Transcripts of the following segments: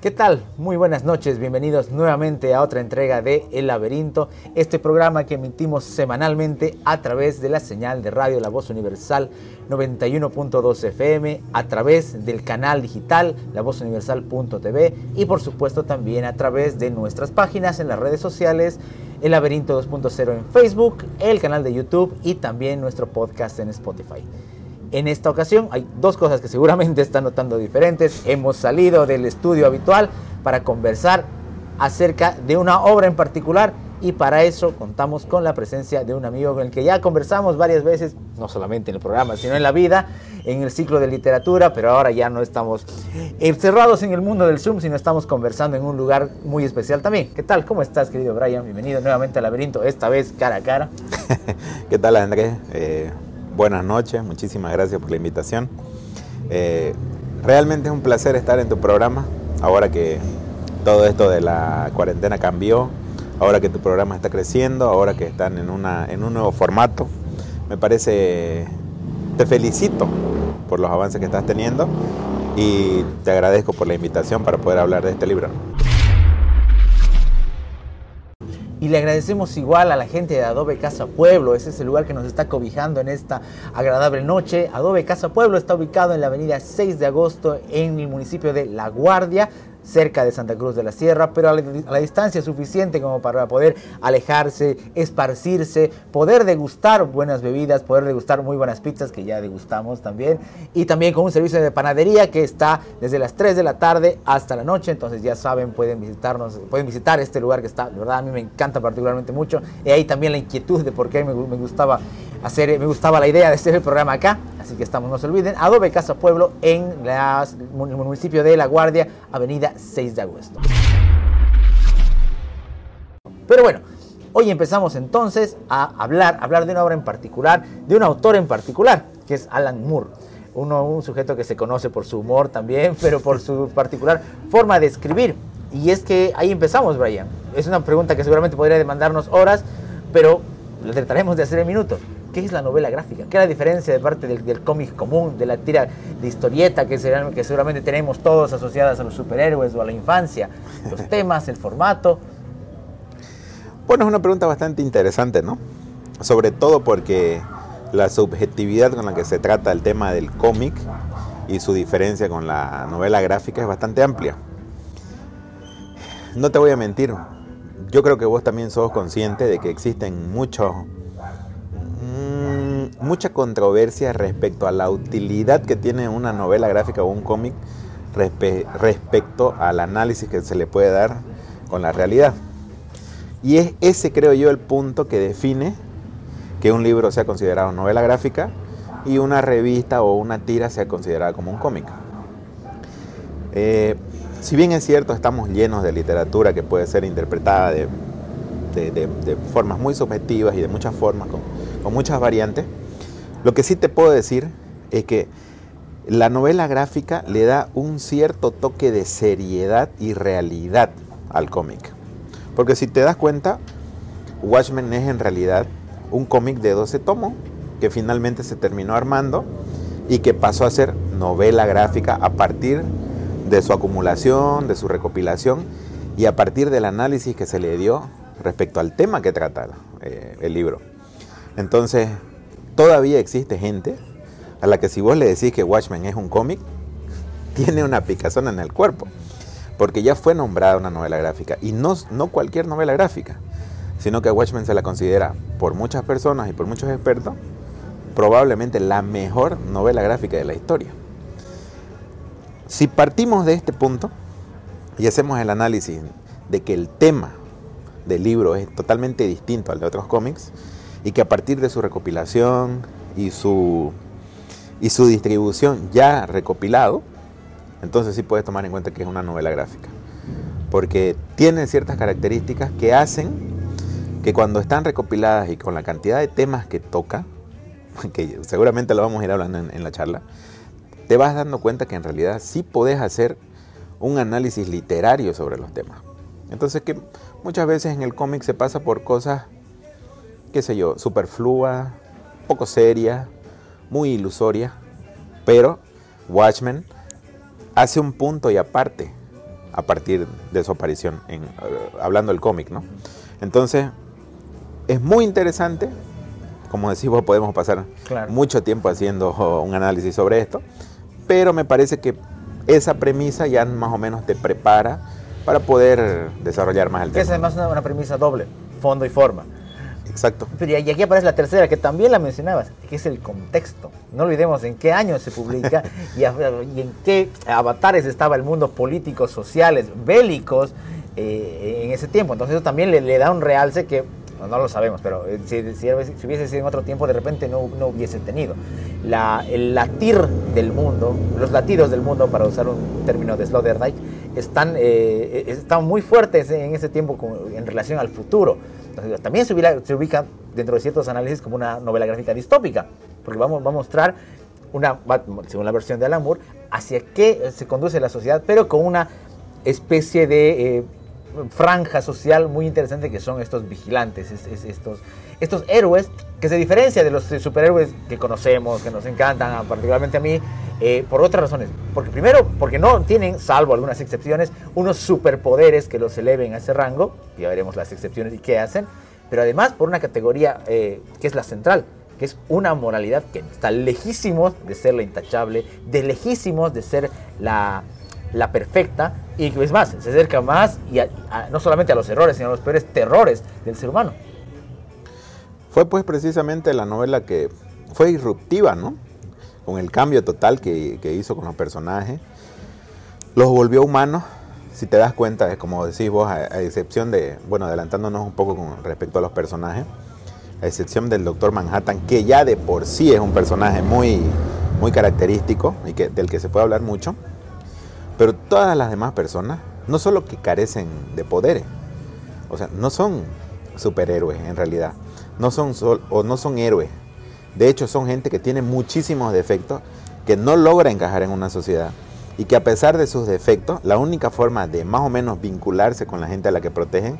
¿Qué tal? Muy buenas noches, bienvenidos nuevamente a otra entrega de El Laberinto, este programa que emitimos semanalmente a través de la señal de radio La Voz Universal 91.2 FM, a través del canal digital lavozuniversal.tv y por supuesto también a través de nuestras páginas en las redes sociales, El Laberinto 2.0 en Facebook, el canal de YouTube y también nuestro podcast en Spotify. En esta ocasión hay dos cosas que seguramente están notando diferentes. Hemos salido del estudio habitual para conversar acerca de una obra en particular y para eso contamos con la presencia de un amigo con el que ya conversamos varias veces, no solamente en el programa, sino en la vida, en el ciclo de literatura, pero ahora ya no estamos encerrados en el mundo del Zoom, sino estamos conversando en un lugar muy especial también. ¿Qué tal? ¿Cómo estás, querido Brian? Bienvenido nuevamente al laberinto, esta vez cara a cara. ¿Qué tal, Andrés? Eh, buenas noches, muchísimas gracias por la invitación. Eh, realmente es un placer estar en tu programa, ahora que todo esto de la cuarentena cambió, ahora que tu programa está creciendo, ahora que están en, una, en un nuevo formato. Me parece, te felicito por los avances que estás teniendo y te agradezco por la invitación para poder hablar de este libro. Y le agradecemos igual a la gente de Adobe Casa Pueblo, ese es el lugar que nos está cobijando en esta agradable noche. Adobe Casa Pueblo está ubicado en la avenida 6 de agosto en el municipio de La Guardia cerca de Santa Cruz de la Sierra, pero a la, distancia suficiente como para poder alejarse, esparcirse, poder degustar buenas bebidas, poder degustar muy buenas pizzas que ya degustamos también, y también con un servicio de panadería que está desde las 3 de la tarde hasta la noche, entonces ya saben, pueden visitarnos, pueden visitar este lugar que está, de verdad, a mí me encanta particularmente mucho, y ahí también la inquietud de por qué me, gustaba hacer, me gustaba la idea de hacer el programa acá, así que estamos, no se olviden, Adobe Casa Pueblo en el municipio de La Guardia, avenida 6 de agosto. Pero bueno, hoy empezamos entonces a hablar, hablar de una obra en particular, de un autor en particular, que es Alan Moore. Uno, un sujeto que se conoce por su humor también, pero por su particular forma de escribir. Y es que ahí empezamos, Brian. Es una pregunta que seguramente podría demandarnos horas, pero lo trataremos de hacer en minutos. ¿Qué es la novela gráfica? ¿Qué es la diferencia de parte del, cómic común, de la tira de historieta que, que seguramente tenemos todos asociadas a los superhéroes o a la infancia? Los temas, el formato. Bueno, es una pregunta bastante interesante, ¿no? Sobre todo porque la subjetividad con la que se trata el tema del cómic y su diferencia con la novela gráfica es bastante amplia. No te voy a mentir, yo creo que vos también sos consciente de que existen muchos mucha controversia respecto a la utilidad que tiene una novela gráfica o un cómic respecto al análisis que se le puede dar con la realidad. Y es ese, creo yo, el punto que define que un libro sea considerado novela gráfica y una revista o una tira sea considerada como un cómic. Eh, si bien es cierto, estamos llenos de literatura que puede ser interpretada de, formas muy subjetivas y de muchas formas, con muchas variantes, lo que sí te puedo decir es que la novela gráfica le da un cierto toque de seriedad y realidad al cómic. Porque si te das cuenta, Watchmen es en realidad un cómic de 12 tomos que finalmente se terminó armando y que pasó a ser novela gráfica a partir de su acumulación, de su recopilación y a partir del análisis que se le dio respecto al tema que trata eh, el libro. Entonces, todavía existe gente a la que si vos le decís que Watchmen es un cómic, tiene una picazón en el cuerpo, porque ya fue nombrada una novela gráfica, y no, no cualquier novela gráfica, sino que Watchmen se la considera por muchas personas y por muchos expertos probablemente la mejor novela gráfica de la historia. Si partimos de este punto y hacemos el análisis de que el tema del libro es totalmente distinto al de otros cómics, y que a partir de su recopilación y su, y su distribución ya recopilado, entonces sí puedes tomar en cuenta que es una novela gráfica. Porque tiene ciertas características que hacen que cuando están recopiladas y con la cantidad de temas que toca, que seguramente lo vamos a ir hablando en, la charla, te vas dando cuenta que en realidad sí podés hacer un análisis literario sobre los temas. Entonces que muchas veces en el cómic se pasa por cosas qué sé yo, superflua, poco seria, muy ilusoria, pero Watchmen hace un punto y aparte a partir de su aparición, en, eh, hablando del cómic, ¿no? Entonces, es muy interesante, como decimos, podemos pasar mucho tiempo haciendo un análisis sobre esto, pero me parece que esa premisa ya más o menos te prepara para poder desarrollar más el tema. Es además una premisa doble, fondo y forma. Exacto. y aquí aparece la tercera, que también la mencionabas, que es el contexto. No olvidemos en qué año se publica y, en qué avatares estaba el mundo político, sociales, bélicos eh, en ese tiempo. Entonces eso también le, da un realce que no, lo sabemos, pero eh, si, hubiese sido en otro tiempo, de repente no, no hubiese tenido. La, el latir del mundo, los latidos del mundo, para usar un término de Sloterdijk, están, eh, están muy fuertes en ese tiempo en relación al futuro también se ubica, dentro de ciertos análisis como una novela gráfica distópica, porque vamos, va a mostrar, una, según la versión de Alan hacia qué se conduce la sociedad, pero con una especie de eh, franja social muy interesante que son estos vigilantes, estos, estos héroes que se diferencian de los superhéroes que conocemos, que nos encantan, particularmente a mí, eh, por otras razones. Porque primero, porque no tienen, salvo algunas excepciones, unos superpoderes que los eleven a ese rango, ya veremos las excepciones y qué hacen, pero además por una categoría eh, que es la central, que es una moralidad que está lejísimos de ser la intachable, de lejísimos de ser la, la perfecta, y que es más, se acerca más y no solamente a los errores, sino a los peores terrores del ser humano. Fue pues precisamente la novela que fue disruptiva, ¿no? con el cambio total que, hizo con los personajes. Los volvió humanos, si te das cuenta, como decís vos, a, excepción de, bueno, adelantándonos un poco con respecto a los personajes, a excepción del Doctor Manhattan, que ya de por sí es un personaje muy, muy característico y que, del que se puede hablar mucho, pero todas las demás personas, no solo que carecen de poderes, o sea, no son superhéroes en realidad, no son, o no son héroes, de hecho, son gente que tiene muchísimos defectos, que no logra encajar en una sociedad y que a pesar de sus defectos, la única forma de más o menos vincularse con la gente a la que protegen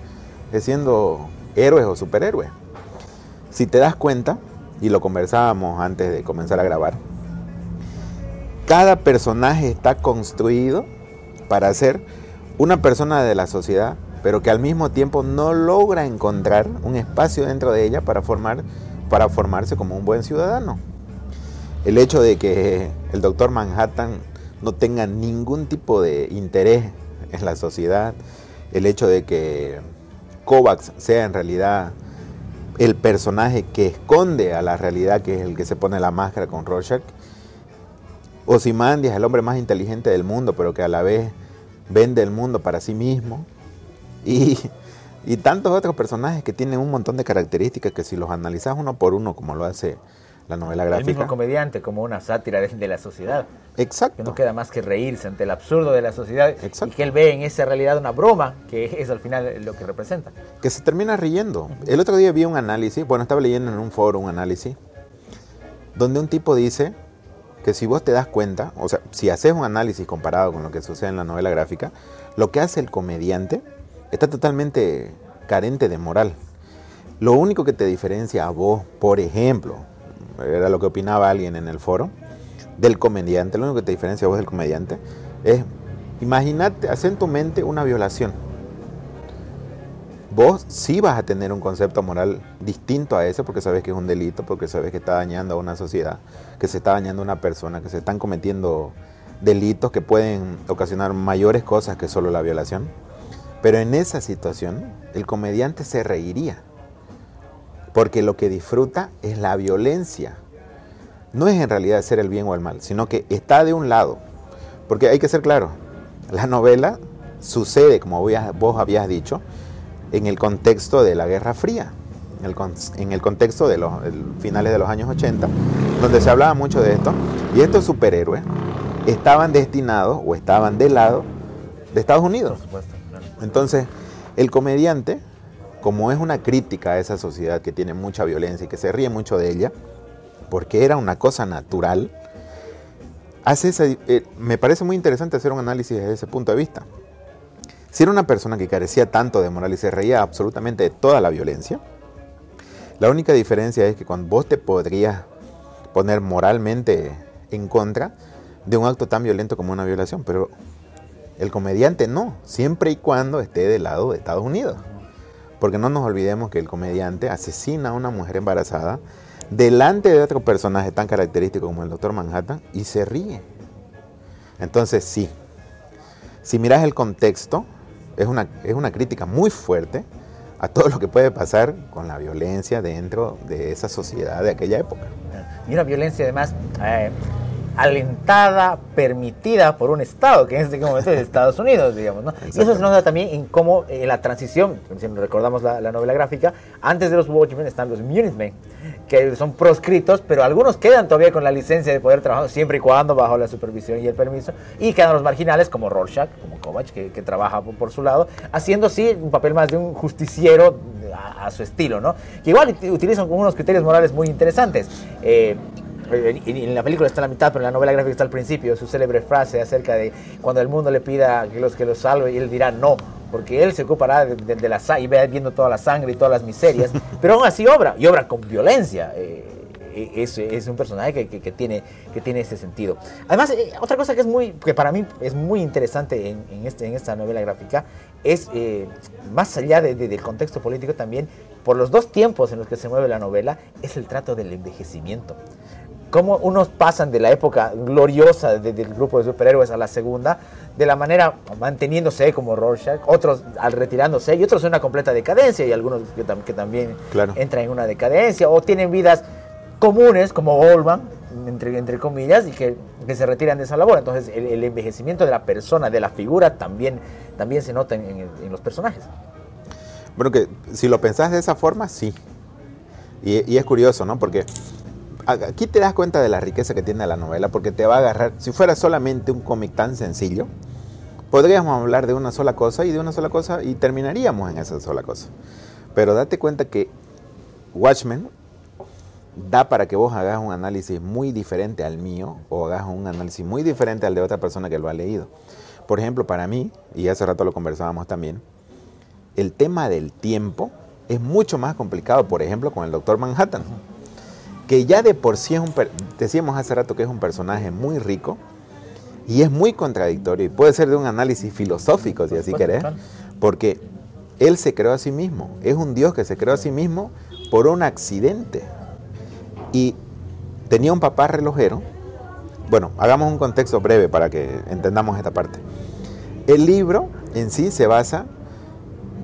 es siendo héroes o superhéroes. Si te das cuenta, y lo conversábamos antes de comenzar a grabar, cada personaje está construido para ser una persona de la sociedad, pero que al mismo tiempo no logra encontrar un espacio dentro de ella para formar para formarse como un buen ciudadano. El hecho de que el doctor Manhattan no tenga ningún tipo de interés en la sociedad, el hecho de que Kovacs sea en realidad el personaje que esconde a la realidad, que es el que se pone la máscara con Rorschach. Ozymandias el hombre más inteligente del mundo, pero que a la vez vende el mundo para sí mismo. Y y tantos otros personajes que tienen un montón de características que si los analizas uno por uno, como lo hace la novela gráfica. El mismo comediante, como una sátira de, la sociedad. Exacto. Que no queda más que reírse ante el absurdo de la sociedad Exacto. y que él ve en esa realidad una broma, que es al final lo que representa. Que se termina riendo. El otro día vi un análisis, bueno, estaba leyendo en un foro un análisis, donde un tipo dice que si vos te das cuenta, o sea, si haces un análisis comparado con lo que sucede en la novela gráfica, lo que hace el comediante está totalmente carente de moral. Lo único que te diferencia a vos, por ejemplo, era lo que opinaba alguien en el foro, del comediante, lo único que te diferencia a vos del comediante es, imagínate, haz en tu mente una violación. Vos sí vas a tener un concepto moral distinto a ese porque sabes que es un delito, porque sabes que está dañando a una sociedad, que se está dañando a una persona, que se están cometiendo delitos que pueden ocasionar mayores cosas que solo la violación. Pero en esa situación, el comediante se reiría, porque lo que disfruta es la violencia. No es en realidad hacer el bien o el mal, sino que está de un lado. Porque hay que ser claro, la novela sucede, como vos habías dicho, en el contexto de la Guerra Fría, en el, contexto de los finales de los años 80, donde se hablaba mucho de esto, y estos superhéroes estaban destinados o estaban del lado de Estados Unidos. Por supuesto. Entonces, el comediante, como es una crítica a esa sociedad que tiene mucha violencia y que se ríe mucho de ella, porque era una cosa natural, hace eh, me parece muy interesante hacer un análisis desde ese punto de vista. Si era una persona que carecía tanto de moral y se reía absolutamente de toda la violencia, la única diferencia es que cuando vos te podrías poner moralmente en contra de un acto tan violento como una violación, pero El comediante no, siempre y cuando esté del lado de Estados Unidos. Porque no nos olvidemos que el comediante asesina a una mujer embarazada delante de otro personaje tan característico como el Doctor Manhattan y se ríe. Entonces sí, si miras el contexto, es una, es una crítica muy fuerte a todo lo que puede pasar con la violencia dentro de esa sociedad de aquella época. Y una violencia además eh, alentada, permitida por un Estado, que en este momento es Estados Unidos, digamos. ¿no? Y eso se nota también en cómo en la transición, si recordamos la, novela gráfica, antes de los Watchmen están los Minutemen, que son proscritos, pero algunos quedan todavía con la licencia de poder trabajar siempre y cuando bajo la supervisión y el permiso, y quedan los marginales como Rorschach, como Kovac, que, trabaja por, su lado, haciendo sí un papel más de un justiciero a, su estilo, ¿no? Que igual utilizan unos criterios morales muy interesantes. Eh, en la película está en la mitad, pero en la novela gráfica está al principio, su célebre frase acerca de cuando el mundo le pida que los que lo salve, y él dirá no, porque él se ocupará de, la sangre y ve viendo toda la sangre y todas las miserias, pero aún así obra, y obra con violencia. Eh, e, es, es, un personaje que, que, tiene, que tiene ese sentido. Además, eh, otra cosa que, es muy, que para mí es muy interesante en, en, este, en esta novela gráfica es, eh, más allá de, del contexto político también, por los dos tiempos en los que se mueve la novela, es el trato del envejecimiento cómo unos pasan de la época gloriosa del grupo de superhéroes a la segunda, de la manera manteniéndose como Rorschach, otros al retirándose y otros en una completa decadencia y algunos que, también entran en una decadencia o tienen vidas comunes como Goldman, entre, entre comillas, y que, se retiran de esa labor. Entonces el, envejecimiento de la persona, de la figura, también, también se nota en, los personajes. Bueno, que si lo pensás de esa forma, sí. Y, y es curioso, ¿no? Porque aquí te das cuenta de la riqueza que tiene la novela, porque te va a agarrar, si fuera solamente un cómic tan sencillo, podríamos hablar de una sola cosa y de una sola cosa y terminaríamos en esa sola cosa. Pero date cuenta que Watchmen da para que vos hagas un análisis muy diferente al mío o hagas un análisis muy diferente al de otra persona que lo ha leído. Por ejemplo, para mí, y hace rato lo conversábamos también, el tema del tiempo es mucho más complicado, por ejemplo, con el Doctor Manhattan que ya de por sí es un, decíamos hace rato que es un personaje muy rico y es muy contradictorio y puede ser de un análisis filosófico, si así querés, porque él se creó a sí mismo, es un Dios que se creó a sí mismo por un accidente y tenía un papá relojero. Bueno, hagamos un contexto breve para que entendamos esta parte. El libro en sí se basa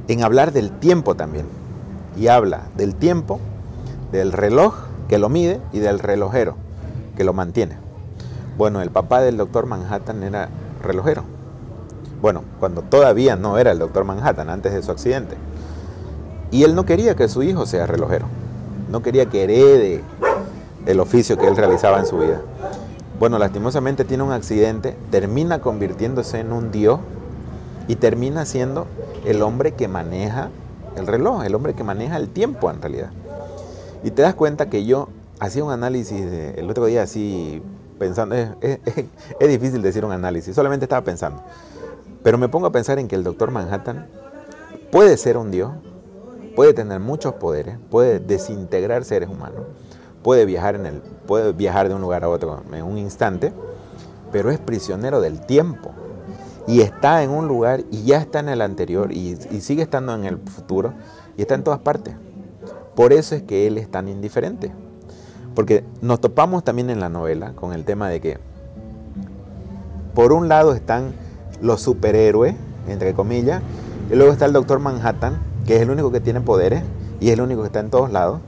en hablar del tiempo también y habla del tiempo, del reloj que lo mide y del relojero que lo mantiene. Bueno, el papá del doctor Manhattan era relojero. Bueno, cuando todavía no era el doctor Manhattan, antes de su accidente. Y él no quería que su hijo sea relojero. No quería que herede el oficio que él realizaba en su vida. Bueno, lastimosamente tiene un accidente, termina convirtiéndose en un dios y termina siendo el hombre que maneja el reloj, el hombre que maneja el tiempo en realidad. Y te das cuenta que yo hacía un análisis el otro día así pensando, es, difícil decir un análisis, solamente estaba pensando. Pero me pongo a pensar en que el doctor Manhattan puede ser un dios, puede tener muchos poderes, puede desintegrar seres humanos, puede viajar, en el, puede viajar de un lugar a otro en un instante, pero es prisionero del tiempo. Y está en un lugar y ya está en el anterior y sigue estando en el futuro y está en todas partes. Por eso es que él es tan indiferente. Porque nos topamos también en la novela con el tema de que, por un lado están los superhéroes, entre comillas, y luego está el Doctor Manhattan, que es el único que tiene poderes y es el único que está en todos lados.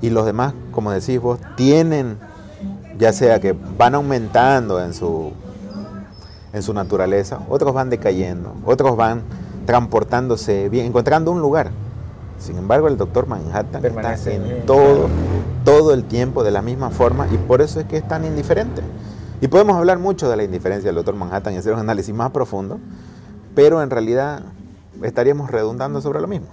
Y los demás, como decís vos, tienen, ya sea que van aumentando en su, en su naturaleza, otros van decayendo, otros van transportándose encontrando un lugar. Sin embargo, el doctor Manhattan Permanece está en todo, todo el tiempo de la misma forma y por eso es que es tan indiferente. Y podemos hablar mucho de la indiferencia del doctor Manhattan y hacer un análisis más profundo, pero en realidad estaríamos redundando sobre lo mismo.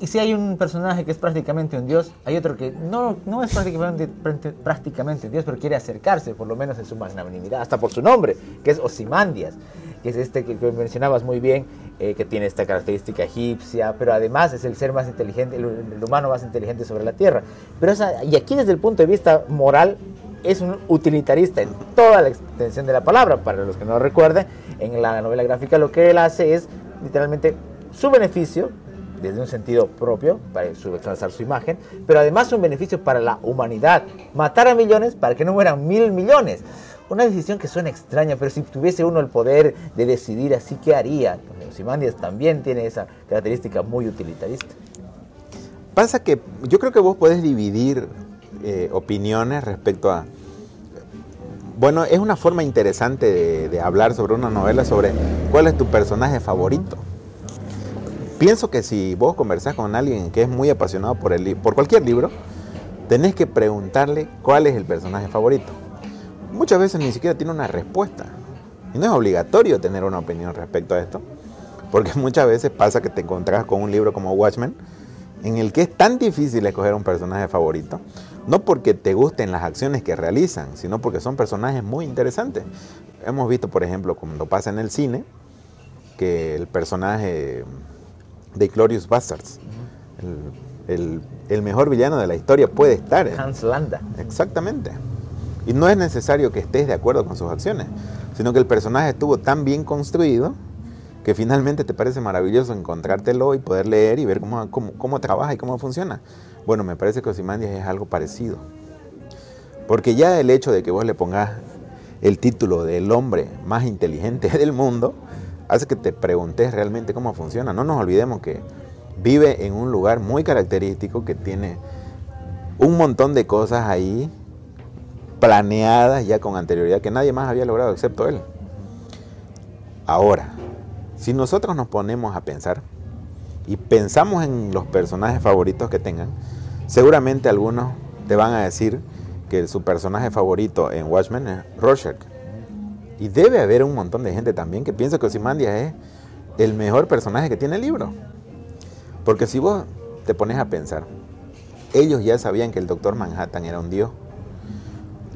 Y si hay un personaje que es prácticamente un dios, hay otro que no, no es prácticamente, prácticamente un dios, pero quiere acercarse, por lo menos en su magnanimidad, hasta por su nombre, que es Osimandias que es este que, mencionabas muy bien, eh, que tiene esta característica egipcia, pero además es el ser más inteligente, el, humano más inteligente sobre la Tierra. Pero y aquí desde el punto de vista moral, es un utilitarista en toda la extensión de la palabra. Para los que no lo recuerden, en la novela gráfica lo que él hace es literalmente su beneficio desde un sentido propio, para exaltar su imagen, pero además un beneficio para la humanidad. Matar a millones para que no mueran mil millones. Una decisión que suena extraña, pero si tuviese uno el poder de decidir así, ¿qué haría? Simandias también tiene esa característica muy utilitarista. Pasa que yo creo que vos podés dividir eh, opiniones respecto a... Bueno, es una forma interesante de, de hablar sobre una novela, sobre cuál es tu personaje favorito. Pienso que si vos conversás con alguien que es muy apasionado por, el, por cualquier libro, tenés que preguntarle cuál es el personaje favorito. Muchas veces ni siquiera tiene una respuesta. Y no es obligatorio tener una opinión respecto a esto, porque muchas veces pasa que te encontrás con un libro como Watchmen, en el que es tan difícil escoger un personaje favorito, no porque te gusten las acciones que realizan, sino porque son personajes muy interesantes. Hemos visto, por ejemplo, cuando pasa en el cine, que el personaje de Glorious Bastards. el, mejor villano de la historia puede estar. Hans Landa. Exactamente. Y no es necesario que estés de acuerdo con sus acciones, sino que el personaje estuvo tan bien construido que finalmente te parece maravilloso encontrártelo y poder leer y ver cómo, cómo, trabaja y cómo funciona. Bueno, me parece que Ozymandias es algo parecido. Porque ya el hecho de que vos le pongas el título del hombre más inteligente del mundo, hace que te preguntes realmente cómo funciona. No nos olvidemos que vive en un lugar muy característico que tiene un montón de cosas ahí planeadas ya con anterioridad que nadie más había logrado excepto él. Ahora, si nosotros nos ponemos a pensar y pensamos en los personajes favoritos que tengan, seguramente algunos te van a decir que su personaje favorito en Watchmen es Rorschach y debe haber un montón de gente también que piensa que Ozymandias es el mejor personaje que tiene el libro. Porque si vos te pones a pensar, ellos ya sabían que el doctor Manhattan era un dios.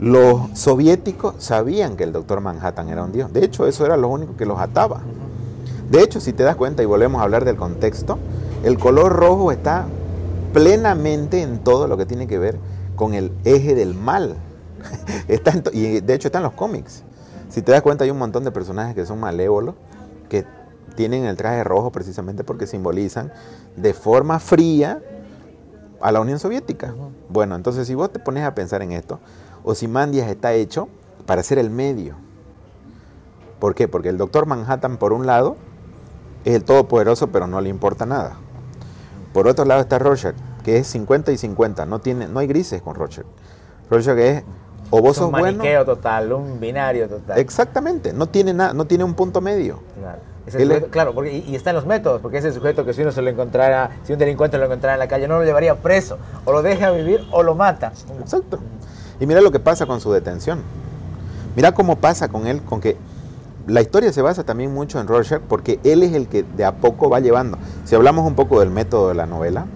Los soviéticos sabían que el doctor Manhattan era un dios. De hecho, eso era lo único que los ataba. De hecho, si te das cuenta y volvemos a hablar del contexto, el color rojo está plenamente en todo lo que tiene que ver con el eje del mal. está y de hecho está en los cómics. Si te das cuenta, hay un montón de personajes que son malévolos, que tienen el traje rojo precisamente porque simbolizan de forma fría a la Unión Soviética. Bueno, entonces si vos te pones a pensar en esto, Ozymandias está hecho para ser el medio. ¿Por qué? Porque el doctor Manhattan, por un lado, es el todopoderoso, pero no le importa nada. Por otro lado está Rorschach, que es 50 y 50, no, tiene, no hay grises con Rorschach. Rorschach es o vos un maniqueo total, un binario total. Exactamente, no tiene nada, no tiene un punto medio. Claro, claro porque, y, está en los métodos, porque ese sujeto que si uno se lo encontrara, si un delincuente lo encontrara en la calle, no lo llevaría preso, o lo deja vivir o lo mata. Exacto. Y mira lo que pasa con su detención. Mira cómo pasa con él, con que la historia se basa también mucho en Rorschach, porque él es el que de a poco va llevando. Si hablamos un poco del método de la novela,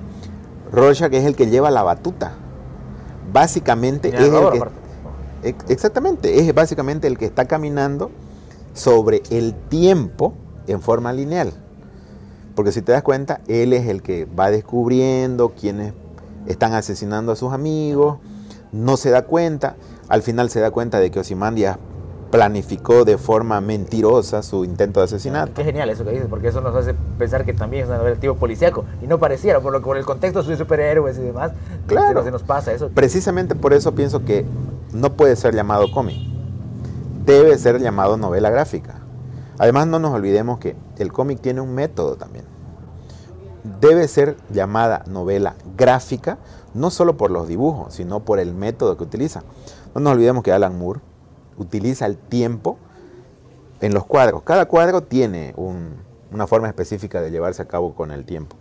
Rorschach es el que lleva la batuta. Básicamente es el que... Exactamente, es básicamente el que está caminando sobre el tiempo en forma lineal. Porque si te das cuenta, él es el que va descubriendo quiénes están asesinando a sus amigos, no se da cuenta, al final se da cuenta de que Osimandia planificó de forma mentirosa su intento de asesinato. Qué genial eso que dices, porque eso nos hace pensar que también es un novela tipo policíaco y no pareciera, por lo que por el contexto de superhéroes y demás, claro. se nos pasa eso. Precisamente por eso pienso que no puede ser llamado cómic, debe ser llamado novela gráfica. Además no nos olvidemos que el cómic tiene un método también. Debe ser llamada novela gráfica, no solo por los dibujos, sino por el método que utiliza. No nos olvidemos que Alan Moore utiliza el tiempo en los cuadros. Cada cuadro tiene una forma específica de llevarse a cabo con el tiempo.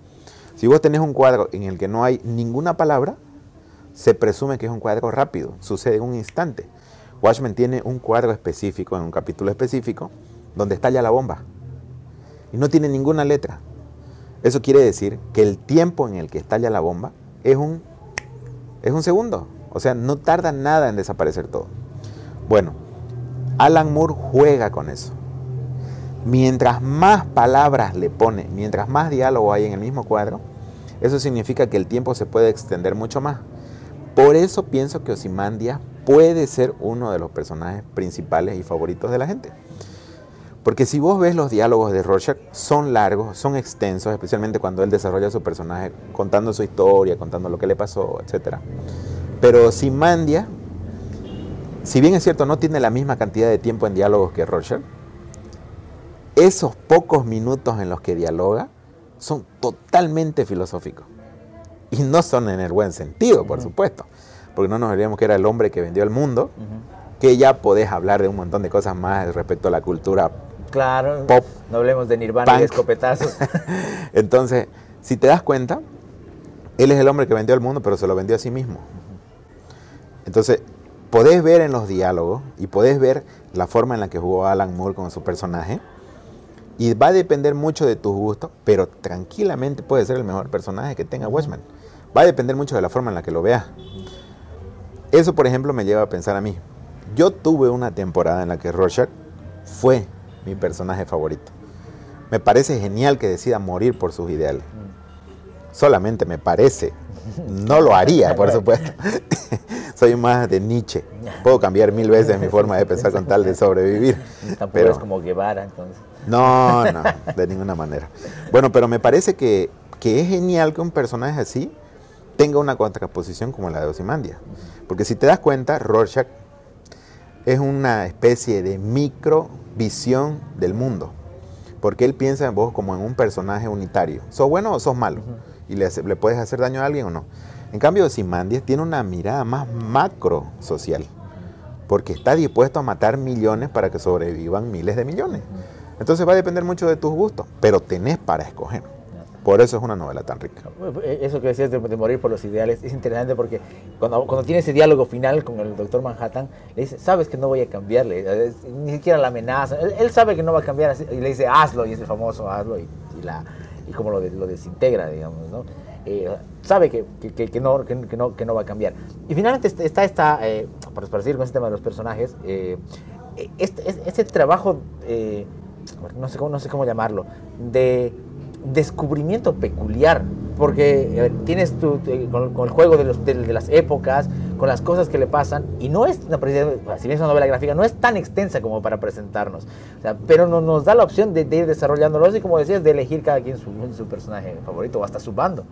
Si vos tenés un cuadro en el que no hay ninguna palabra, se presume que es un cuadro rápido, sucede en un instante. Watchmen tiene un cuadro específico, en un capítulo específico, donde estalla la bomba. Y no tiene ninguna letra. Eso quiere decir que el tiempo en el que estalla la bomba es un, es un segundo. O sea, no tarda nada en desaparecer todo. Bueno, Alan Moore juega con eso. Mientras más palabras le pone, mientras más diálogo hay en el mismo cuadro, eso significa que el tiempo se puede extender mucho más. Por eso pienso que Osimandia puede ser uno de los personajes principales y favoritos de la gente. Porque si vos ves los diálogos de Rorschach, son largos, son extensos, especialmente cuando él desarrolla su personaje contando su historia, contando lo que le pasó, etc. Pero Simandia, si bien es cierto, no tiene la misma cantidad de tiempo en diálogos que Rorschach, esos pocos minutos en los que dialoga son totalmente filosóficos. Y no son en el buen sentido, por supuesto. Porque no nos olvidemos que era el hombre que vendió el mundo, que ya podés hablar de un montón de cosas más respecto a la cultura claro, pop. No hablemos de Nirvana y de escopetazos. Entonces, si te das cuenta, él es el hombre que vendió el mundo, pero se lo vendió a sí mismo. Entonces, podés ver en los diálogos y podés ver la forma en la que jugó Alan Moore con su personaje. Y va a depender mucho de tus gustos, pero tranquilamente puede ser el mejor personaje que tenga Watchmen. Va a depender mucho de la forma en la que lo veas. Eso, por ejemplo, me lleva a pensar a mí. Yo tuve una temporada en la que Rorschach fue mi personaje favorito. Me parece genial que decida morir por sus ideales. Solamente me parece. No lo haría, por supuesto. Soy más de Nietzsche. Puedo cambiar mil veces mi forma de pensar con tal de sobrevivir. Tampoco pero... es como Guevara, entonces. No, no, de ninguna manera. Bueno, pero me parece que, que es genial que un personaje así tenga una contraposición como la de Osimandia. Porque si te das cuenta, Rorschach es una especie de microvisión del mundo. Porque él piensa en vos como en un personaje unitario. ¿Sos bueno o sos malo? Y le, le, puedes hacer daño a alguien o no. En cambio, Simandias tiene una mirada más macro social. Porque está dispuesto a matar millones para que sobrevivan miles de millones. Entonces va a depender mucho de tus gustos, pero tenés para escoger. Por eso es una novela tan rica. Eso que decías de, morir por los ideales es interesante porque cuando, tiene ese diálogo final con el doctor Manhattan, le dice, sabes que no voy a cambiarle, ni siquiera la amenaza. Él, sabe que no va a cambiar y le dice, hazlo, y es el famoso hazlo, y, y como lo, de, lo, desintegra, digamos, ¿no? Eh, sabe que, que, no, que, no, que no va a cambiar. Y finalmente está esta, eh, para, para seguir con este tema de los personajes, eh, este, este, trabajo, eh, no, sé cómo, no sé cómo llamarlo, de descubrimiento peculiar, porque tienes tu, con, con, el juego de, los, de, de, las épocas, con las cosas que le pasan, y no es, una, si bien es una novela gráfica, no es tan extensa como para presentarnos, o sea, pero no, nos da la opción de, de, ir desarrollándolo y como decías, de elegir cada quien su, su personaje favorito o hasta su bando.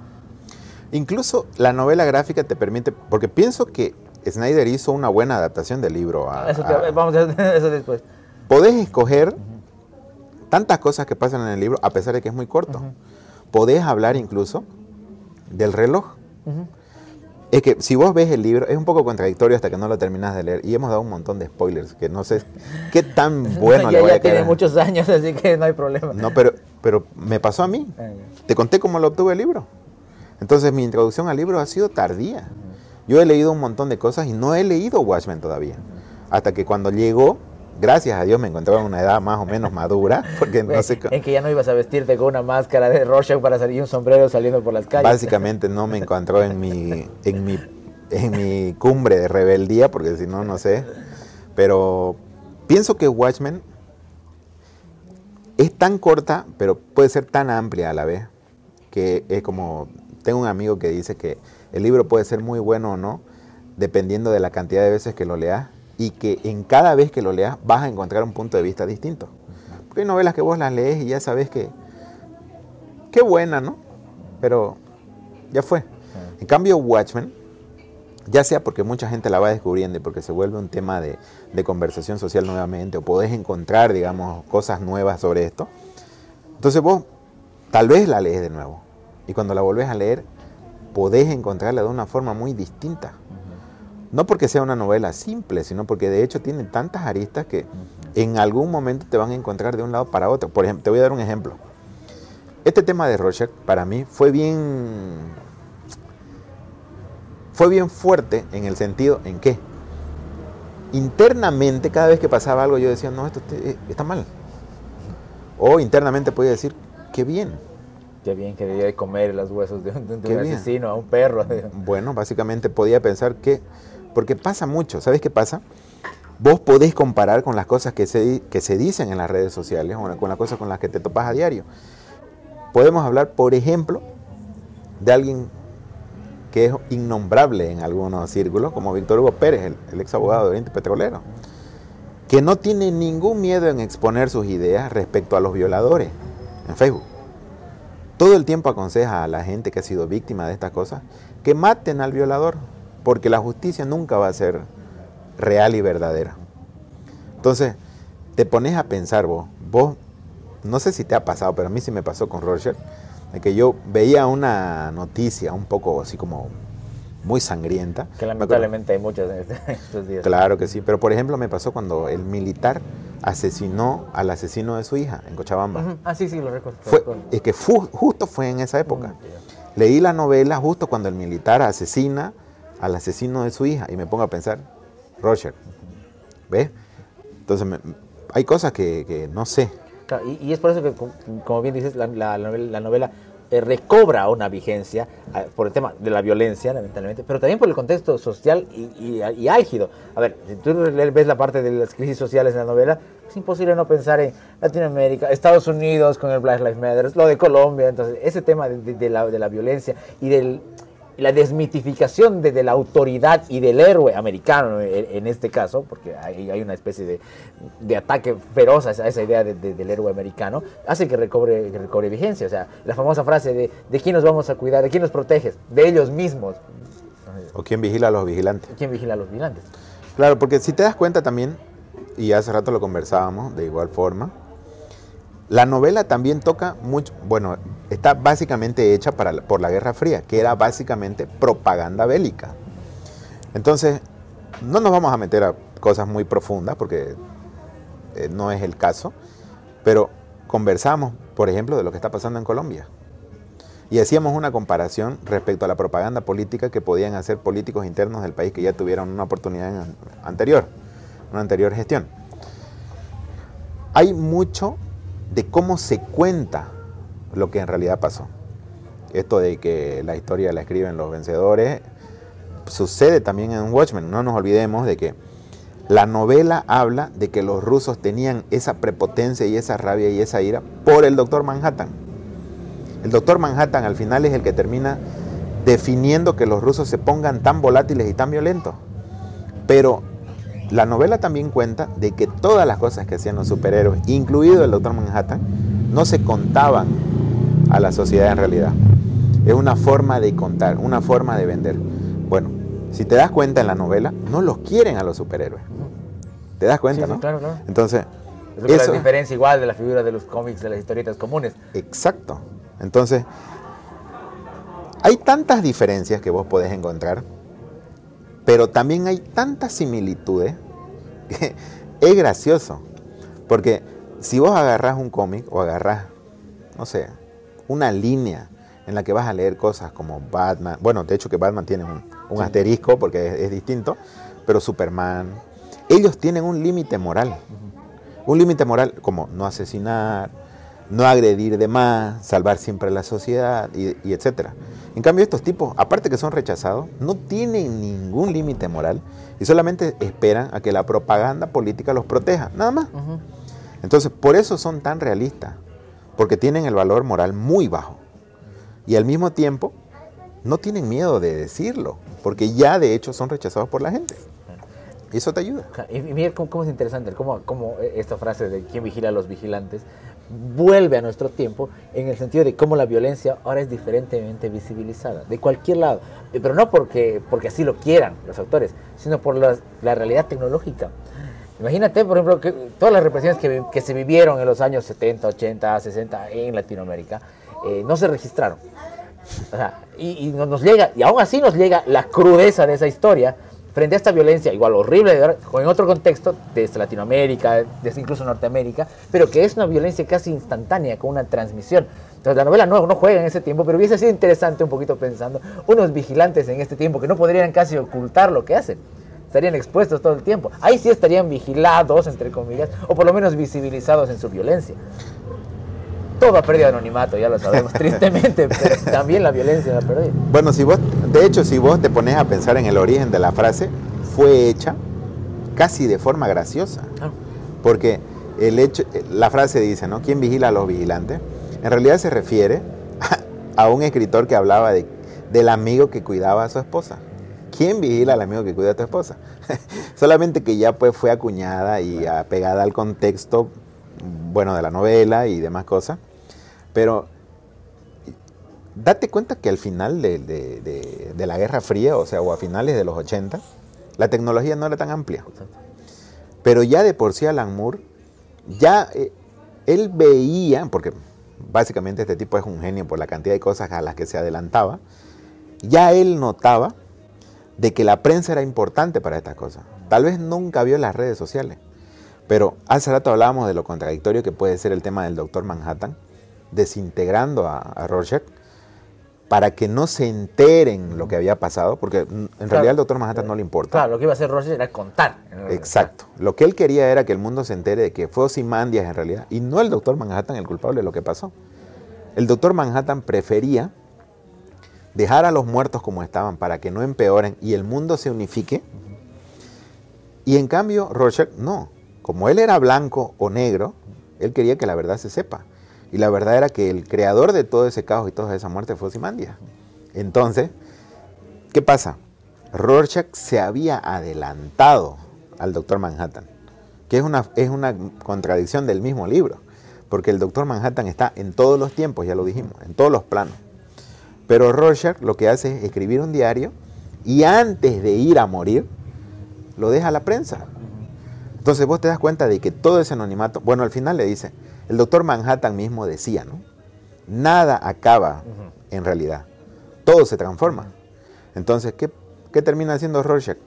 Incluso la novela gráfica te permite, porque pienso que Snyder hizo una buena adaptación del libro. A, eso, a, vamos a eso después. Podés escoger. Tantas cosas que pasan en el libro, a pesar de que es muy corto. Uh -huh. Podés hablar incluso del reloj. Uh -huh. Es que si vos ves el libro, es un poco contradictorio hasta que no lo terminas de leer. Y hemos dado un montón de spoilers, que no sé qué tan bueno ya, le voy ya a quedar. tiene muchos años, así que no hay problema. No, pero, pero me pasó a mí. Ah, Te conté cómo lo obtuve el libro. Entonces mi introducción al libro ha sido tardía. Yo he leído un montón de cosas y no he leído Watchmen todavía. Hasta que cuando llegó, gracias a Dios me encontraba en una edad más o menos madura. Porque no sé en que ya no ibas a vestirte con una máscara de Rorschach para salir un sombrero saliendo por las calles. Básicamente no me encontró en mi, en mi, en mi cumbre de rebeldía, porque si no, no sé. Pero pienso que Watchmen es tan corta, pero puede ser tan amplia a la vez, que es como tengo un amigo que dice que el libro puede ser muy bueno o no, dependiendo de la cantidad de veces que lo leas, y que en cada vez que lo leas vas a encontrar un punto de vista distinto. Porque hay novelas que vos las lees y ya sabes que, qué buena, ¿no? Pero ya fue. En cambio, Watchmen, ya sea porque mucha gente la va descubriendo y porque se vuelve un tema de, de conversación social nuevamente, o podés encontrar, digamos, cosas nuevas sobre esto, entonces vos tal vez la lees de nuevo y cuando la volvés a leer, podés encontrarla de una forma muy distinta. No porque sea una novela simple, sino porque de hecho tiene tantas aristas que en algún momento te van a encontrar de un lado para otro. Por ejemplo, te voy a dar un ejemplo. Este tema de Rorschach para mí fue bien fue bien fuerte en el sentido en que internamente cada vez que pasaba algo yo decía, no, esto está mal. O internamente podía decir, qué bien. Qué bien que debía de comer los huesos de un, de un asesino a un perro. Bueno, básicamente podía pensar que, porque pasa mucho, ¿sabes qué pasa? Vos podés comparar con las cosas que se, que se dicen en las redes sociales o con las cosas con las que te topas a diario. Podemos hablar, por ejemplo, de alguien que es innombrable en algunos círculos, como Víctor Hugo Pérez, el, ex abogado de Oriente Petrolero, que no tiene ningún miedo en exponer sus ideas respecto a los violadores en Facebook. Todo el tiempo aconseja a la gente que ha sido víctima de estas cosas que maten al violador, porque la justicia nunca va a ser real y verdadera. Entonces, te pones a pensar vos, vos, no sé si te ha pasado, pero a mí sí me pasó con Roger, de que yo veía una noticia un poco así como muy sangrienta. Que lamentablemente hay muchas en estos días. Claro que sí, pero por ejemplo me pasó cuando el militar asesinó al asesino de su hija en Cochabamba. Ah, sí, sí, lo recuerdo. es que justo fue en esa época. Mm, Leí la novela justo cuando el militar asesina al asesino de su hija y me pongo a pensar, Roger, ¿ves? Entonces hay cosas que, no sé. y, es por eso que, como bien dices, la, novela, eh, recobra una vigencia ah, por el tema de la violencia, lamentablemente, pero también por el contexto social y, y, álgido. A ver, si tú ves la parte de las crisis sociales en la novela, es imposible no pensar en Latinoamérica, Estados Unidos con el Black Lives Matter, lo de Colombia, entonces ese tema de, la, de la violencia y del la desmitificación de, la autoridad y del héroe americano en, este caso, porque hay, hay una especie de, ataque feroz a esa, idea del héroe americano, hace que recobre, que recobre vigencia. O sea, la famosa frase de ¿de quién nos vamos a cuidar? ¿De quién nos proteges? De ellos mismos. ¿O quién vigila a los vigilantes? ¿Quién vigila a los vigilantes? Claro, porque si te das cuenta también, y hace rato lo conversábamos de igual forma, la novela también toca mucho, bueno, está básicamente hecha para, por la Guerra Fría, que era básicamente propaganda bélica. Entonces, no nos vamos a meter a cosas muy profundas porque eh, no es el caso, pero conversamos, por ejemplo, de lo que está pasando en Colombia. Y hacíamos una comparación respecto a la propaganda política que podían hacer políticos internos del país que ya tuvieron una oportunidad anterior, una anterior gestión. Hay mucho de cómo se cuenta lo que en realidad pasó. Esto de que la historia la escriben los vencedores sucede también en Watchmen. No nos olvidemos de que la novela habla de que los rusos tenían esa prepotencia y esa rabia y esa ira por el doctor Manhattan. El doctor Manhattan al final es el que termina definiendo que los rusos se pongan tan volátiles y tan violentos. Pero la novela también cuenta de que todas las cosas que hacían los superhéroes, incluido el Doctor Manhattan, no se contaban a la sociedad en realidad. Es una forma de contar, una forma de vender. Bueno, si te das cuenta en la novela, no los quieren a los superhéroes. ¿Te das cuenta, no? Claro, claro. Entonces, es la diferencia igual de la figura de los cómics, de las historietas comunes. Exacto. Entonces, hay tantas diferencias que vos podés encontrar pero también hay tantas similitudes que es gracioso. Porque si vos agarrás un cómic o agarrás, no sé, una línea en la que vas a leer cosas como Batman, bueno, de hecho que Batman tiene un, asterisco porque es, distinto, pero Superman, ellos tienen un límite moral. Un límite moral como no asesinar, no agredir de más, salvar siempre a la sociedad y, y etcétera. En cambio, estos tipos, aparte que son rechazados, no tienen ningún límite moral y solamente esperan a que la propaganda política los proteja, nada más. Entonces, por eso son tan realistas, porque tienen el valor moral muy bajo. Y al mismo tiempo, no tienen miedo de decirlo, porque ya de hecho son rechazados por la gente. Y eso te ayuda. Y mira cómo, es interesante, cómo, cómo esta frase de quién vigila a los vigilantes vuelve a nuestro tiempo en el sentido de cómo la violencia ahora es diferentemente visibilizada, de cualquier lado, eh, pero no porque, porque así lo quieran los autores, sino por la, realidad tecnológica. Imagínate, por ejemplo, que todas las represiones que, se vivieron en los años 70, 80, 60 en Latinoamérica eh, no se registraron. y, y nos llega, y aún así nos llega la crudeza de esa historia, frente a esta violencia igual horrible, en otro contexto, desde Latinoamérica, desde incluso Norteamérica, pero que es una violencia casi instantánea, con una transmisión. Entonces la novela no, no juega en ese tiempo, pero hubiese sido interesante un poquito pensando, unos vigilantes en este tiempo que no podrían casi ocultar lo que hacen. Estarían expuestos todo el tiempo. Ahí sí estarían vigilados, entre comillas, o por lo menos visibilizados en su violencia todo ha perdido anonimato, ya lo sabemos, tristemente, pero también la violencia ha perdido. Bueno, si vos, de hecho, si vos te pones a pensar en el origen de la frase, fue hecha casi de forma graciosa. Porque el hecho, la frase dice, ¿no? ¿Quién vigila a los vigilantes? En realidad se refiere a, un escritor que hablaba de, del amigo que cuidaba a su esposa. ¿Quién vigila al amigo que cuida a tu esposa? Solamente que ya pues fue acuñada y apegada al contexto, bueno, de la novela y demás cosas. Pero date cuenta que al final de, la Guerra Fría, o sea, o a finales de los 80, la tecnología no era tan amplia. Pero ya de por sí Alan Moore, ya eh, él veía, porque básicamente este tipo es un genio por la cantidad de cosas a las que se adelantaba, ya él notaba de que la prensa era importante para estas cosas. Tal vez nunca vio las redes sociales, pero hace rato hablábamos de lo contradictorio que puede ser el tema del doctor Manhattan, desintegrando a, a Rorschach para que no se enteren lo que había pasado, porque en realidad al doctor Manhattan no le importa. Claro, lo que iba a hacer Rorschach era contar. Exacto. Lo que él quería era que el mundo se entere de que fue Ozymandias en realidad, y no el doctor Manhattan el culpable de lo que pasó. El doctor Manhattan prefería dejar a los muertos como estaban para que no empeoren y el mundo se unifique. Y en cambio, Rorschach no. Como él era blanco o negro, él quería que la verdad se sepa. Y la verdad era que el creador de todo ese caos y toda esa muerte fue Simandia. Entonces, ¿qué pasa? Rorschach se había adelantado al doctor Manhattan, que es una, es una contradicción del mismo libro, porque el doctor Manhattan está en todos los tiempos, ya lo dijimos, en todos los planos. Pero Rorschach lo que hace es escribir un diario y antes de ir a morir, lo deja a la prensa. Entonces vos te das cuenta de que todo ese anonimato, bueno, al final le dice, el doctor Manhattan mismo decía, ¿no? Nada acaba en realidad, todo se transforma. Entonces, ¿qué, ¿qué, termina haciendo Rorschach?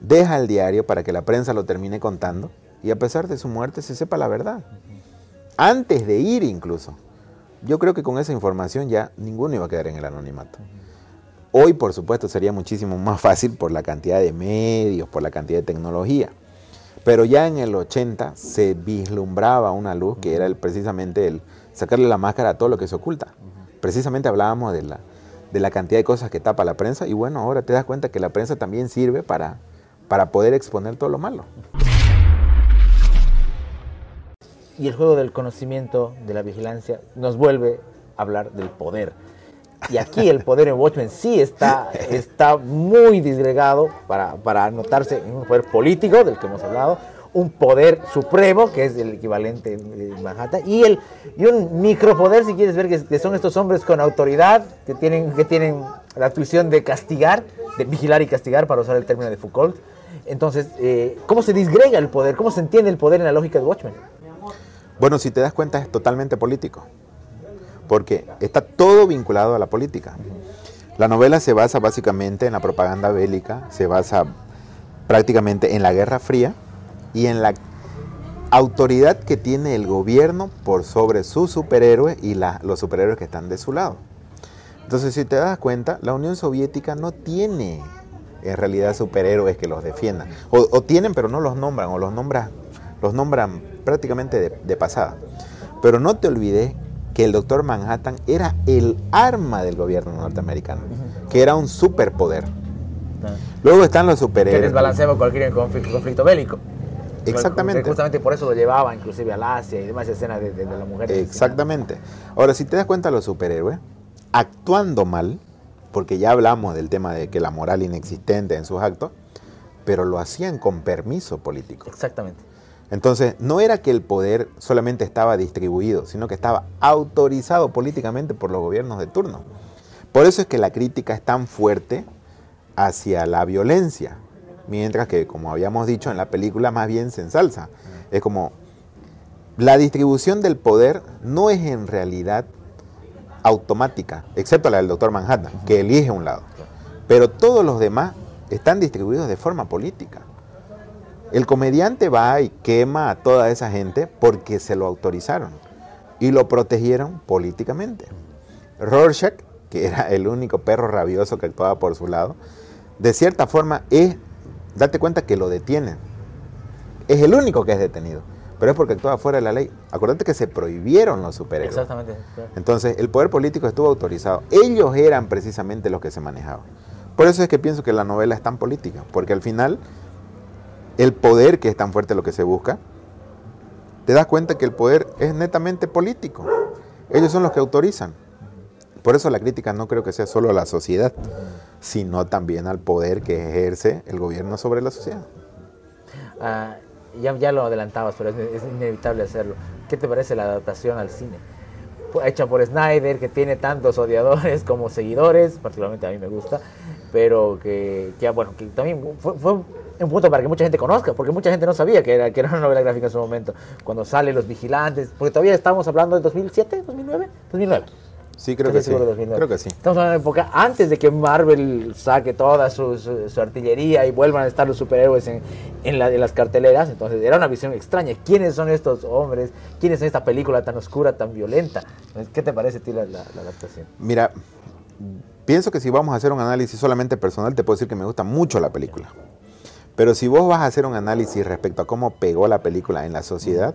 Deja el diario para que la prensa lo termine contando y a pesar de su muerte se sepa la verdad. Antes de ir incluso. Yo creo que con esa información ya ninguno iba a quedar en el anonimato. Hoy, por supuesto, sería muchísimo más fácil por la cantidad de medios, por la cantidad de tecnología. Pero ya en el 80 se vislumbraba una luz que era el, precisamente el sacarle la máscara a todo lo que se oculta. Precisamente hablábamos de la, de la cantidad de cosas que tapa la prensa y bueno, ahora te das cuenta que la prensa también sirve para, para poder exponer todo lo malo. Y el juego del conocimiento, de la vigilancia, nos vuelve a hablar del poder. Y aquí el poder en Watchmen sí está, está muy disgregado para, para anotarse en un poder político del que hemos hablado, un poder supremo, que es el equivalente de Manhattan, y, el, y un micropoder, si quieres ver, que, son estos hombres con autoridad, que tienen, que tienen la tuición de castigar, de vigilar y castigar, para usar el término de Foucault. Entonces, eh, ¿cómo se disgrega el poder? ¿Cómo se entiende el poder en la lógica de Watchmen? Bueno, si te das cuenta, es totalmente político porque está todo vinculado a la política. La novela se basa básicamente en la propaganda bélica, se basa prácticamente en la Guerra Fría y en la autoridad que tiene el gobierno por sobre sus superhéroes y los superhéroes que están de su lado. Entonces, si te das cuenta, la Unión Soviética no tiene en realidad superhéroes que los defiendan. O, tienen, pero no los nombran, o los, los nombran prácticamente de, de pasada. Pero no te olvides que el doctor Manhattan era el arma del gobierno norteamericano, que era un superpoder. Luego están los superhéroes. Que desbalanceaba cualquier conflicto, bélico. Exactamente. Justamente por eso lo llevaba inclusive al Asia y demás escenas de, la mujer. Exactamente. Ahora, si te das cuenta, los superhéroes, actuando mal, porque ya hablamos del tema de que la moral inexistente en sus actos, pero lo hacían con permiso político. Exactamente. Entonces, no era que el poder solamente estaba distribuido, sino que estaba autorizado políticamente por los gobiernos de turno. Por eso es que la crítica es tan fuerte hacia la violencia, mientras que, como habíamos dicho en la película, más bien se ensalza. Es como, la distribución del poder no es en realidad automática, excepto la del doctor Manhattan, que elige un lado. Pero todos los demás están distribuidos de forma política. El comediante va y quema a toda esa gente porque se lo autorizaron y lo protegieron políticamente. Rorschach, que era el único perro rabioso que actuaba por su lado, de cierta forma es, date cuenta que lo detienen. Es el único que es detenido, pero es porque actuaba fuera de la ley. Acuérdate que se prohibieron los superhéroes. Exactamente. Entonces, el poder político estuvo autorizado. Ellos eran precisamente los que se manejaban. Por eso es que pienso que la novela es tan política, porque al final el poder, que es tan fuerte lo que se busca, te das cuenta que el poder es netamente político. Ellos son los que autorizan. Por eso la crítica no creo que sea solo a la sociedad, sino también al poder que ejerce el gobierno sobre la sociedad. Ah, ya, ya lo adelantabas, pero es, inevitable hacerlo. ¿Qué te parece la adaptación al cine? hecha por Snyder, que tiene tantos odiadores como seguidores, particularmente a mí me gusta, pero que, que bueno, que también fue, un punto para que mucha gente conozca, porque mucha gente no sabía que era, que era una novela gráfica en su momento, cuando sale Los Vigilantes, porque todavía estamos hablando de 2007, 2009, 2009. Sí, creo que sí. Creo que sí. Estamos hablando de época antes de que Marvel saque toda su, su, artillería y vuelvan a estar los superhéroes en, en, la, en, las carteleras. Entonces era una visión extraña. ¿Quiénes son estos hombres? ¿Quiénes son esta película tan oscura, tan violenta? ¿Qué te parece a ti la, la, la adaptación? Mira, pienso que si vamos a hacer un análisis solamente personal, te puedo decir que me gusta mucho la película. Pero si vos vas a hacer un análisis respecto a cómo pegó la película en la sociedad,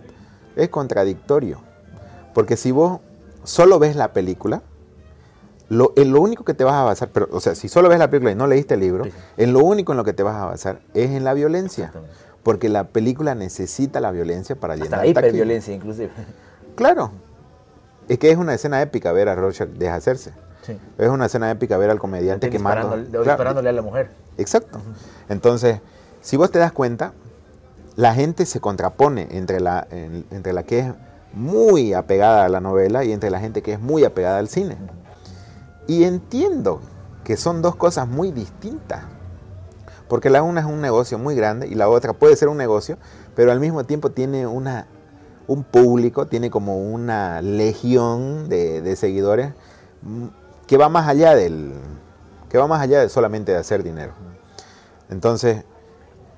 es contradictorio. Porque si vos solo ves la película, lo, en lo único que te vas a basar, pero, o sea, si solo ves la película y no leíste el libro, sí. en lo único en lo que te vas a basar es en la violencia. Porque la película necesita la violencia para Hasta llenar la hiperviolencia, inclusive. Claro. Es que es una escena épica ver a Rorschach deshacerse. Sí. Es una escena épica ver al comediante que mata. Claro. Disparándole a la mujer. Exacto. Entonces, si vos te das cuenta, la gente se contrapone entre la, en, entre la que es muy apegada a la novela y entre la gente que es muy apegada al cine. Y entiendo que son dos cosas muy distintas. Porque la una es un negocio muy grande y la otra puede ser un negocio, pero al mismo tiempo tiene una, un público, tiene como una legión de, de seguidores que va más allá del que va más allá de solamente de hacer dinero. Entonces,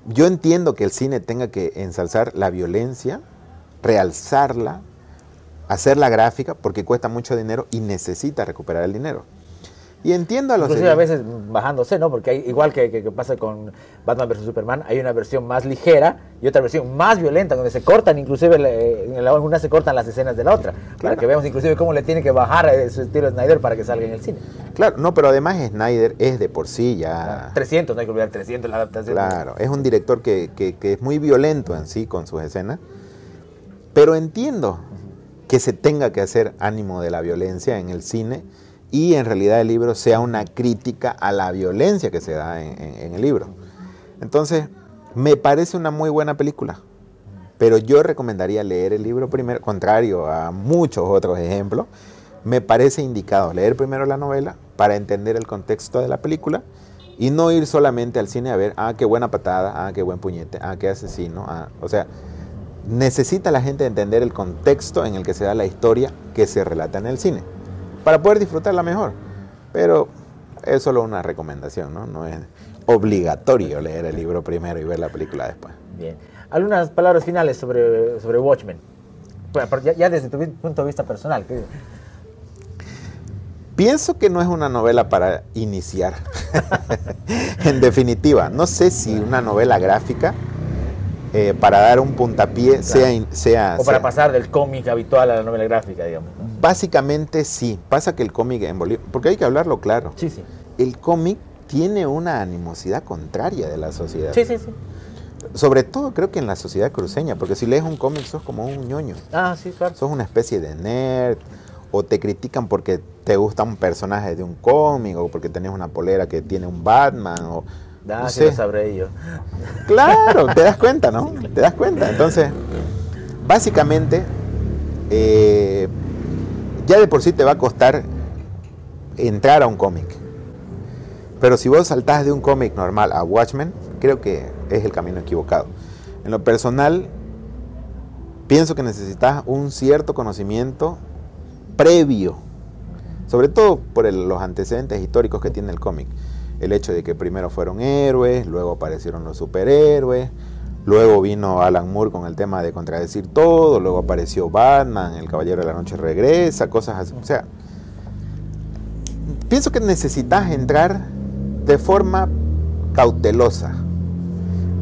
yo entiendo que el cine tenga que ensalzar la violencia, realzarla, hacerla gráfica porque cuesta mucho dinero y necesita recuperar el dinero. Y entiendo a los Inclusive a veces bajándose, ¿no? Porque hay, igual que, que, que, pasa con Batman vs. Superman, hay una versión más ligera y otra versión más violenta, donde se cortan, inclusive en la una se cortan las escenas de la otra. Claro. Para que veamos inclusive cómo le tiene que bajar a su estilo Snyder para que salga en el cine. Claro, no, pero además Snyder es de por sí ya... 300, no hay que olvidar 300 la adaptación. Claro, es un director que, que, que es muy violento en sí con sus escenas, pero entiendo que se tenga que hacer ánimo de la violencia en el cine y en realidad el libro sea una crítica a la violencia que se da en, en, en, el libro. Entonces, me parece una muy buena película, pero yo recomendaría leer el libro primero, contrario a muchos otros ejemplos, me parece indicado leer primero la novela para entender el contexto de la película y no ir solamente al cine a ver, ah, qué buena patada, ah, qué buen puñete, ah, qué asesino, ah, o sea, necesita la gente entender el contexto en el que se da la historia que se relata en el cine para poder disfrutarla mejor. Pero es solo una recomendación, ¿no? No es obligatorio leer el libro primero y ver la película después. Bien. Algunas palabras finales sobre, sobre Watchmen. Ya, ya desde tu punto de vista personal. ¿qué? Pienso que no es una novela para iniciar. en definitiva, no sé si una novela gráfica eh, para dar un puntapié claro. sea, sea... O para sea, pasar del cómic habitual a la novela gráfica, digamos. ¿no? Básicamente sí. Pasa que el cómic en Bolivia... Porque hay que hablarlo claro. Sí, sí. El cómic tiene una animosidad contraria de la sociedad. Sí, sí, sí. Sobre todo creo que en la sociedad cruceña, porque si lees un cómic sos como un ñoño. Ah, sí, claro. Sos una especie de nerd, o te critican porque te gusta un personaje de un cómic, o porque tenés una polera que tiene un Batman, o Ah, sí lo sabré yo. Claro, te das cuenta, ¿no? Te das cuenta. Entonces, básicamente, eh, ya de por sí te va a costar entrar a un cómic. Pero si vos saltás de un cómic normal a Watchmen, creo que es el camino equivocado. En lo personal, pienso que necesitas un cierto conocimiento previo, sobre todo por el, los antecedentes históricos que tiene el cómic el hecho de que primero fueron héroes, luego aparecieron los superhéroes, luego vino Alan Moore con el tema de contradecir todo, luego apareció Batman, el Caballero de la Noche regresa, cosas así. O sea, pienso que necesitas entrar de forma cautelosa.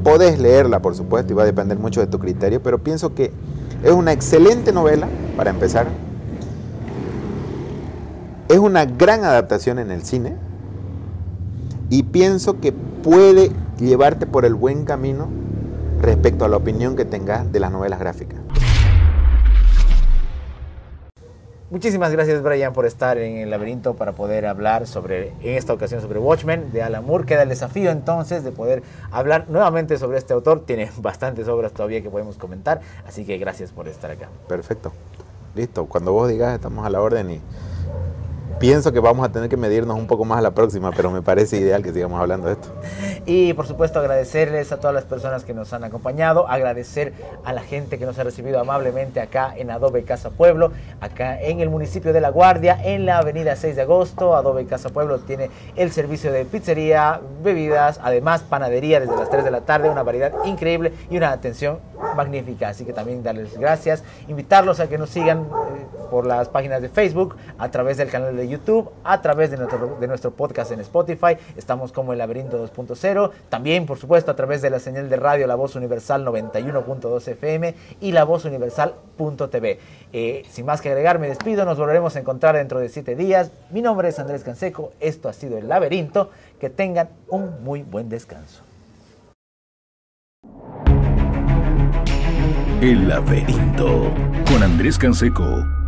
Podés leerla, por supuesto, y va a depender mucho de tu criterio, pero pienso que es una excelente novela, para empezar. Es una gran adaptación en el cine, y pienso que puede llevarte por el buen camino respecto a la opinión que tengas de las novelas gráficas. Muchísimas gracias Brian por estar en el laberinto para poder hablar sobre, en esta ocasión sobre Watchmen de Alan Moore. Queda el desafío entonces de poder hablar nuevamente sobre este autor. Tiene bastantes obras todavía que podemos comentar, así que gracias por estar acá. Perfecto. Listo. Cuando vos digas estamos a la orden y pienso que vamos a tener que medirnos un poco más a la próxima, pero me parece ideal que sigamos hablando de esto. Y por supuesto agradecerles a todas las personas que nos han acompañado, agradecer a la gente que nos ha recibido amablemente acá en Adobe Casa Pueblo, acá en el municipio de La Guardia, en la avenida 6 de agosto. Adobe Casa Pueblo tiene el servicio de pizzería, bebidas, además panadería desde las 3 de la tarde, una variedad increíble y una atención magnífica. Así que también darles gracias, invitarlos a que nos sigan eh, por las páginas de Facebook, a través del canal de YouTube, a través de nuestro, podcast en Spotify. Estamos como el laberinto 2.0. También, por supuesto, a través de la señal de radio La Voz Universal 91.2 FM y La Voz Universal.tv. Eh, sin más que agregar, me despido. Nos volveremos a encontrar dentro de siete días. Mi nombre es Andrés Canseco. Esto ha sido El Laberinto. Que tengan un muy buen descanso. El laberinto con Andrés Canseco